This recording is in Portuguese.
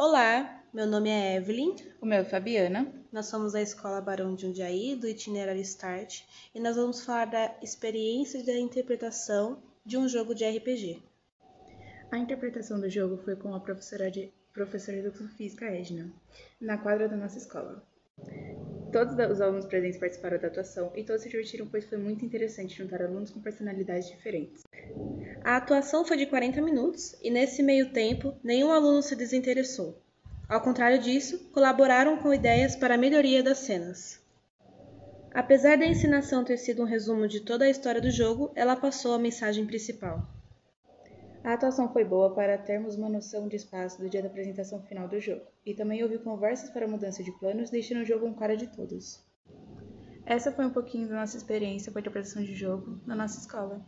Olá, meu nome é Evelyn. O meu é Fabiana. Nós somos da Escola Barão de Jundiaí, do itinerário Start, e nós vamos falar da experiência da interpretação de um jogo de RPG. A interpretação do jogo foi com a professora de professora de educação física Edna, na quadra da nossa escola. Todos os alunos presentes participaram da atuação e todos se divertiram, pois foi muito interessante juntar alunos com personalidades diferentes. A atuação foi de 40 minutos e, nesse meio tempo, nenhum aluno se desinteressou. Ao contrário disso, colaboraram com ideias para a melhoria das cenas. Apesar da ensinação ter sido um resumo de toda a história do jogo, ela passou a mensagem principal. A atuação foi boa para termos uma noção de espaço do dia da apresentação final do jogo, e também houve conversas para mudança de planos, deixando o jogo um cara de todos. Essa foi um pouquinho da nossa experiência com a interpretação de jogo na nossa escola.